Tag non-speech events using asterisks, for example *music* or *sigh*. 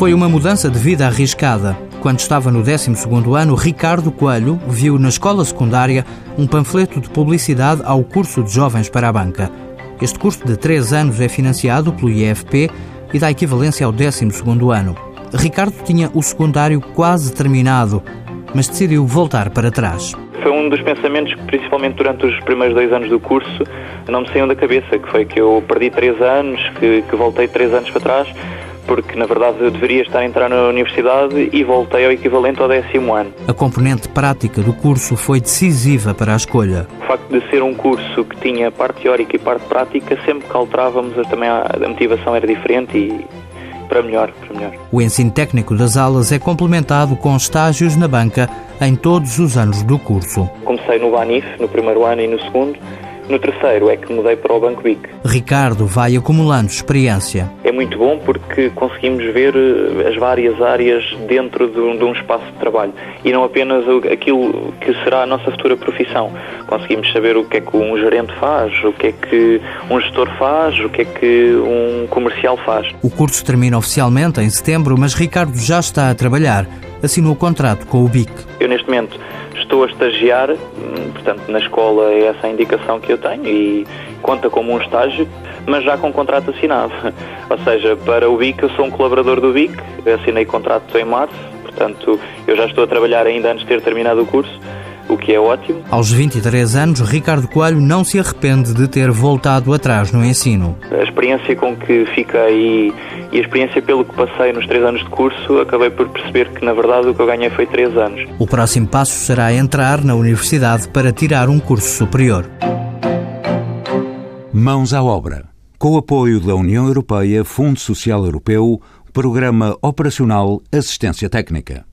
Foi uma mudança de vida arriscada. Quando estava no 12º ano, Ricardo Coelho viu na escola secundária um panfleto de publicidade ao curso de jovens para a banca. Este curso de 3 anos é financiado pelo IFP e dá equivalência ao 12º ano. Ricardo tinha o secundário quase terminado, mas decidiu voltar para trás. Foi um dos pensamentos que, principalmente durante os primeiros dois anos do curso, não me saíam da cabeça, que foi que eu perdi três anos, que, que voltei três anos para trás, porque na verdade eu deveria estar a entrar na universidade e voltei ao equivalente ao décimo ano. A componente prática do curso foi decisiva para a escolha. O facto de ser um curso que tinha parte teórica e parte prática, sempre que alterávamos também a motivação era diferente e para melhor, para melhor. O ensino técnico das aulas é complementado com estágios na banca em todos os anos do curso. Comecei no Banif, no primeiro ano e no segundo. No terceiro é que mudei para o Banco BIC. Ricardo vai acumulando experiência. É muito bom porque conseguimos ver eh, as várias áreas dentro de um, de um espaço de trabalho e não apenas aquilo que será a nossa futura profissão. Conseguimos saber o que é que um gerente faz, o que é que um gestor faz, o que é que um comercial faz. O curso termina oficialmente em setembro, mas Ricardo já está a trabalhar. Assinou o contrato com o BIC. Eu neste momento estou a estagiar, hum, portanto, na escola é essa a indicação que eu tenho e conta como um estágio, mas já com contrato assinado. *laughs* Ou seja, para o BIC, eu sou um colaborador do BIC, assinei contrato em março, portanto, eu já estou a trabalhar ainda antes de ter terminado o curso o que é ótimo. Aos 23 anos, Ricardo Coelho não se arrepende de ter voltado atrás no ensino. A experiência com que fiquei e a experiência pelo que passei nos três anos de curso, acabei por perceber que, na verdade, o que eu ganhei foi três anos. O próximo passo será entrar na universidade para tirar um curso superior. Mãos à obra. Com o apoio da União Europeia, Fundo Social Europeu, Programa Operacional Assistência Técnica.